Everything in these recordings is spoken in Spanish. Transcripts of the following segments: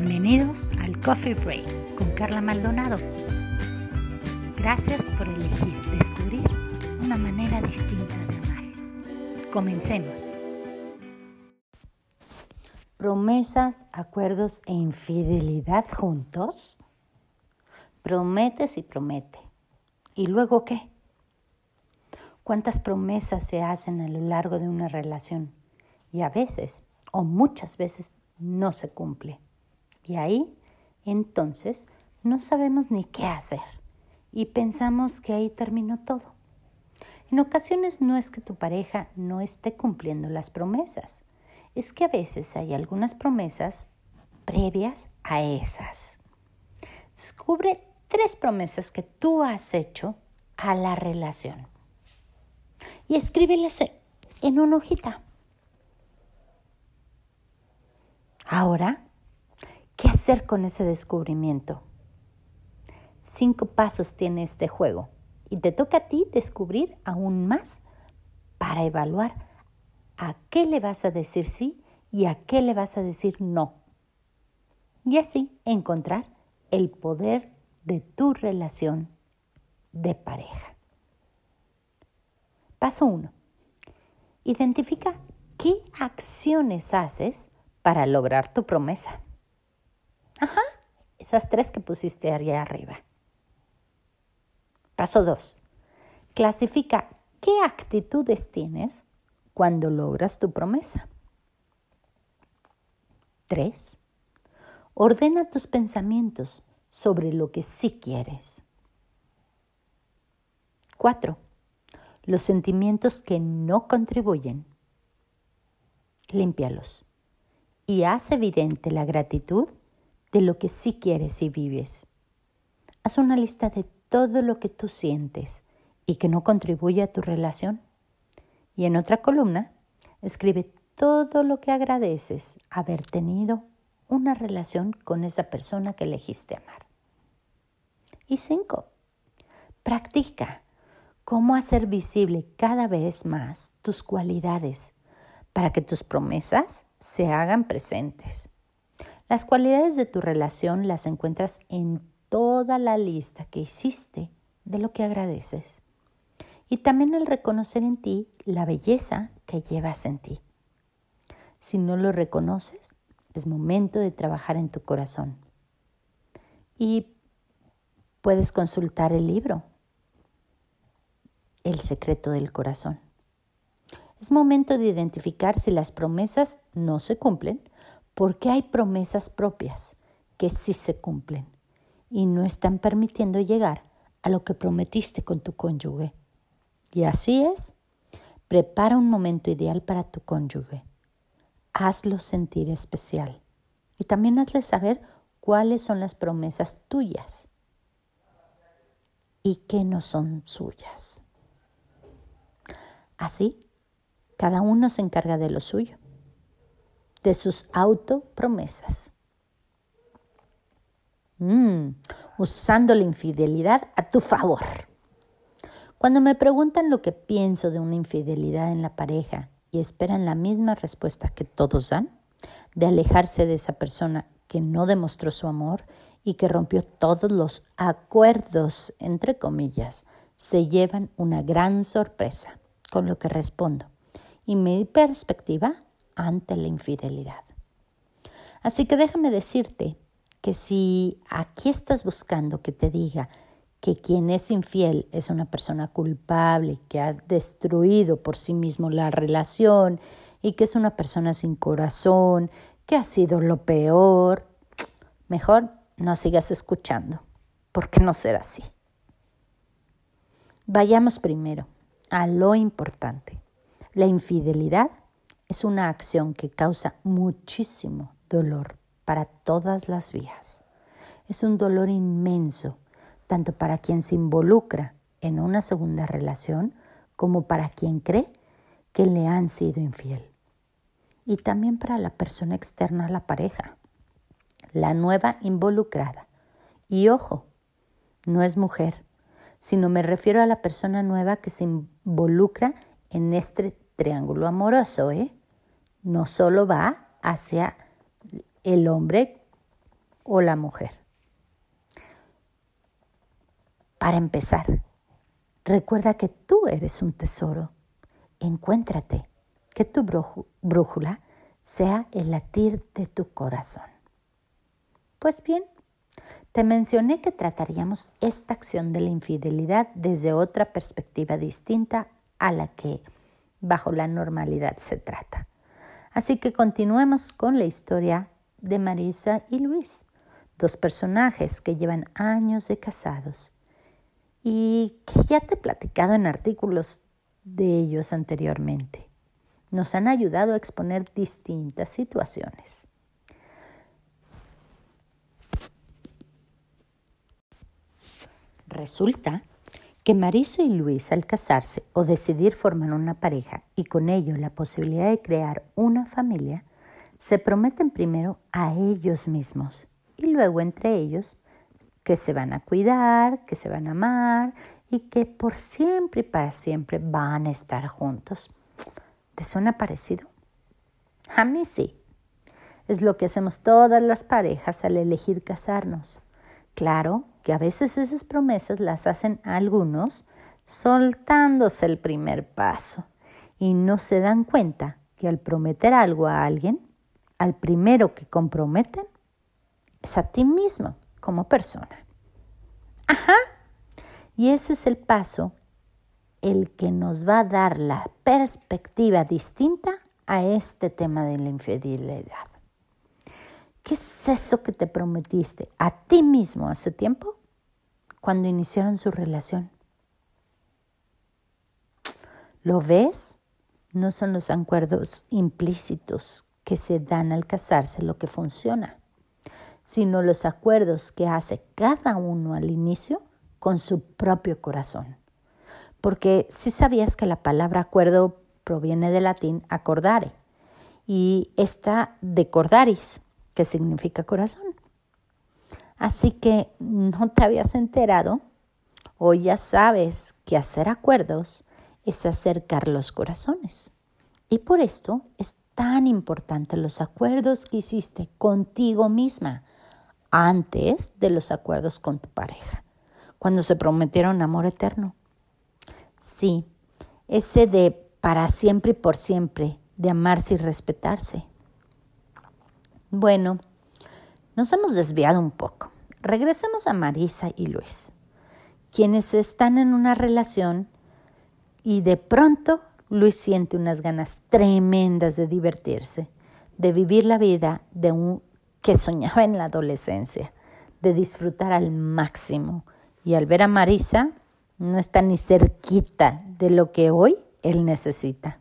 Bienvenidos al Coffee Break con Carla Maldonado. Gracias por elegir descubrir una manera distinta de amar. Comencemos. Promesas, acuerdos e infidelidad juntos. Prometes y promete. ¿Y luego qué? ¿Cuántas promesas se hacen a lo largo de una relación? Y a veces, o muchas veces, no se cumple. Y ahí, entonces, no sabemos ni qué hacer y pensamos que ahí terminó todo. En ocasiones no es que tu pareja no esté cumpliendo las promesas, es que a veces hay algunas promesas previas a esas. Descubre tres promesas que tú has hecho a la relación y escríbelas en una hojita. Ahora, ¿qué hacer con ese descubrimiento? Cinco pasos tiene este juego y te toca a ti descubrir aún más para evaluar a qué le vas a decir sí y a qué le vas a decir no. Y así encontrar el poder de tu relación de pareja. Paso 1. Identifica qué acciones haces para lograr tu promesa. Esas tres que pusiste allá arriba. Paso 2. Clasifica qué actitudes tienes cuando logras tu promesa. 3. Ordena tus pensamientos sobre lo que sí quieres. 4. Los sentimientos que no contribuyen. Límpialos y haz evidente la gratitud de lo que sí quieres y vives. Haz una lista de todo lo que tú sientes y que no contribuye a tu relación. Y en otra columna, escribe todo lo que agradeces haber tenido una relación con esa persona que elegiste amar. Y cinco, practica cómo hacer visible cada vez más tus cualidades para que tus promesas se hagan presentes. Las cualidades de tu relación las encuentras en toda la lista que hiciste de lo que agradeces. Y también el reconocer en ti la belleza que llevas en ti. Si no lo reconoces, es momento de trabajar en tu corazón. Y puedes consultar el libro, El secreto del corazón. Es momento de identificar si las promesas no se cumplen, porque hay promesas propias que sí se cumplen y no están permitiendo llegar a lo que prometiste con tu cónyuge. Y así es, prepara un momento ideal para tu cónyuge. Hazlo sentir especial y también hazle saber cuáles son las promesas tuyas y qué no son suyas. Así cada uno se encarga de lo suyo, de sus autopromesas. Mm, usando la infidelidad a tu favor. Cuando me preguntan lo que pienso de una infidelidad en la pareja y esperan la misma respuesta que todos dan, de alejarse de esa persona que no demostró su amor y que rompió todos los acuerdos, entre comillas, se llevan una gran sorpresa con lo que respondo y mi perspectiva ante la infidelidad. Así que déjame decirte que si aquí estás buscando que te diga que quien es infiel es una persona culpable, que ha destruido por sí mismo la relación y que es una persona sin corazón, que ha sido lo peor, mejor no sigas escuchando, porque no será así. Vayamos primero a lo importante. La infidelidad es una acción que causa muchísimo dolor para todas las vías. Es un dolor inmenso, tanto para quien se involucra en una segunda relación como para quien cree que le han sido infiel. Y también para la persona externa a la pareja, la nueva involucrada. Y ojo, no es mujer, sino me refiero a la persona nueva que se involucra en este triángulo amoroso, ¿eh? No solo va hacia el hombre o la mujer. Para empezar, recuerda que tú eres un tesoro. Encuéntrate, que tu brújula sea el latir de tu corazón. Pues bien, te mencioné que trataríamos esta acción de la infidelidad desde otra perspectiva distinta a la que bajo la normalidad se trata. Así que continuemos con la historia de Marisa y Luis, dos personajes que llevan años de casados y que ya te he platicado en artículos de ellos anteriormente. Nos han ayudado a exponer distintas situaciones. Resulta que Marisa y Luis al casarse o decidir formar una pareja y con ello la posibilidad de crear una familia, se prometen primero a ellos mismos y luego entre ellos que se van a cuidar, que se van a amar y que por siempre y para siempre van a estar juntos. ¿Te suena parecido? A mí sí. Es lo que hacemos todas las parejas al elegir casarnos. Claro que a veces esas promesas las hacen algunos soltándose el primer paso y no se dan cuenta que al prometer algo a alguien, al primero que comprometen es a ti mismo como persona. Ajá. Y ese es el paso el que nos va a dar la perspectiva distinta a este tema de la infidelidad. ¿Qué es eso que te prometiste a ti mismo hace tiempo cuando iniciaron su relación? ¿Lo ves? No son los acuerdos implícitos que se dan al casarse lo que funciona, sino los acuerdos que hace cada uno al inicio con su propio corazón. Porque si sabías que la palabra acuerdo proviene del latín acordare y está de cordaris, que significa corazón. Así que no te habías enterado o ya sabes que hacer acuerdos es acercar los corazones. Y por esto es tan importante los acuerdos que hiciste contigo misma antes de los acuerdos con tu pareja, cuando se prometieron amor eterno. Sí, ese de para siempre y por siempre, de amarse y respetarse. Bueno, nos hemos desviado un poco. Regresemos a Marisa y Luis, quienes están en una relación y de pronto Luis siente unas ganas tremendas de divertirse, de vivir la vida de un que soñaba en la adolescencia, de disfrutar al máximo. Y al ver a Marisa, no está ni cerquita de lo que hoy él necesita.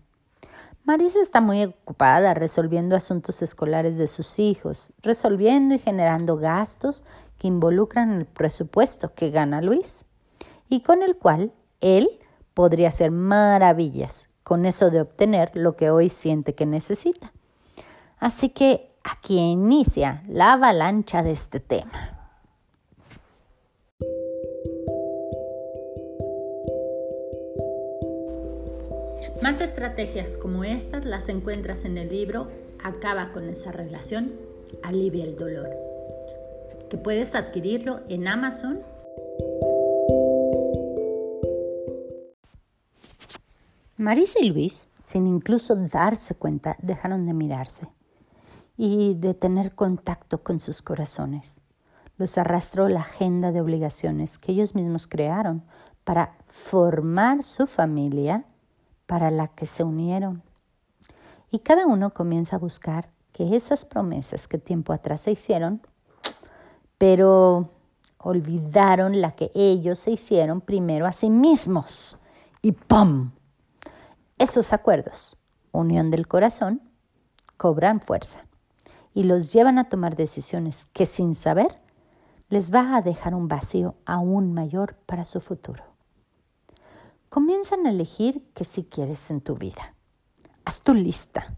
Marisa está muy ocupada resolviendo asuntos escolares de sus hijos, resolviendo y generando gastos que involucran el presupuesto que gana Luis y con el cual él podría hacer maravillas con eso de obtener lo que hoy siente que necesita. Así que aquí inicia la avalancha de este tema. Más estrategias como estas las encuentras en el libro Acaba con esa relación, alivia el dolor, que puedes adquirirlo en Amazon. Marisa y Luis, sin incluso darse cuenta, dejaron de mirarse y de tener contacto con sus corazones. Los arrastró la agenda de obligaciones que ellos mismos crearon para formar su familia para la que se unieron. Y cada uno comienza a buscar que esas promesas que tiempo atrás se hicieron, pero olvidaron la que ellos se hicieron primero a sí mismos. Y ¡pum! Esos acuerdos, unión del corazón, cobran fuerza y los llevan a tomar decisiones que sin saber les va a dejar un vacío aún mayor para su futuro comienzan a elegir qué si quieres en tu vida. Haz tu lista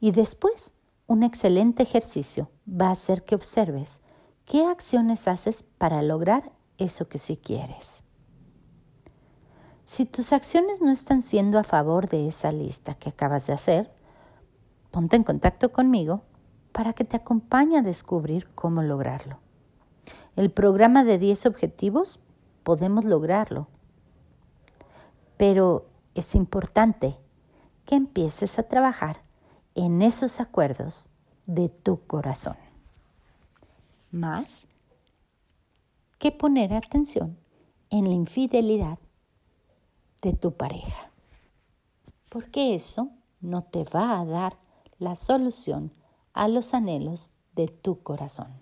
y después un excelente ejercicio va a hacer que observes qué acciones haces para lograr eso que sí quieres. Si tus acciones no están siendo a favor de esa lista que acabas de hacer, ponte en contacto conmigo para que te acompañe a descubrir cómo lograrlo. el programa de 10 objetivos, podemos lograrlo. Pero es importante que empieces a trabajar en esos acuerdos de tu corazón. Más que poner atención en la infidelidad de tu pareja. Porque eso no te va a dar la solución a los anhelos de tu corazón.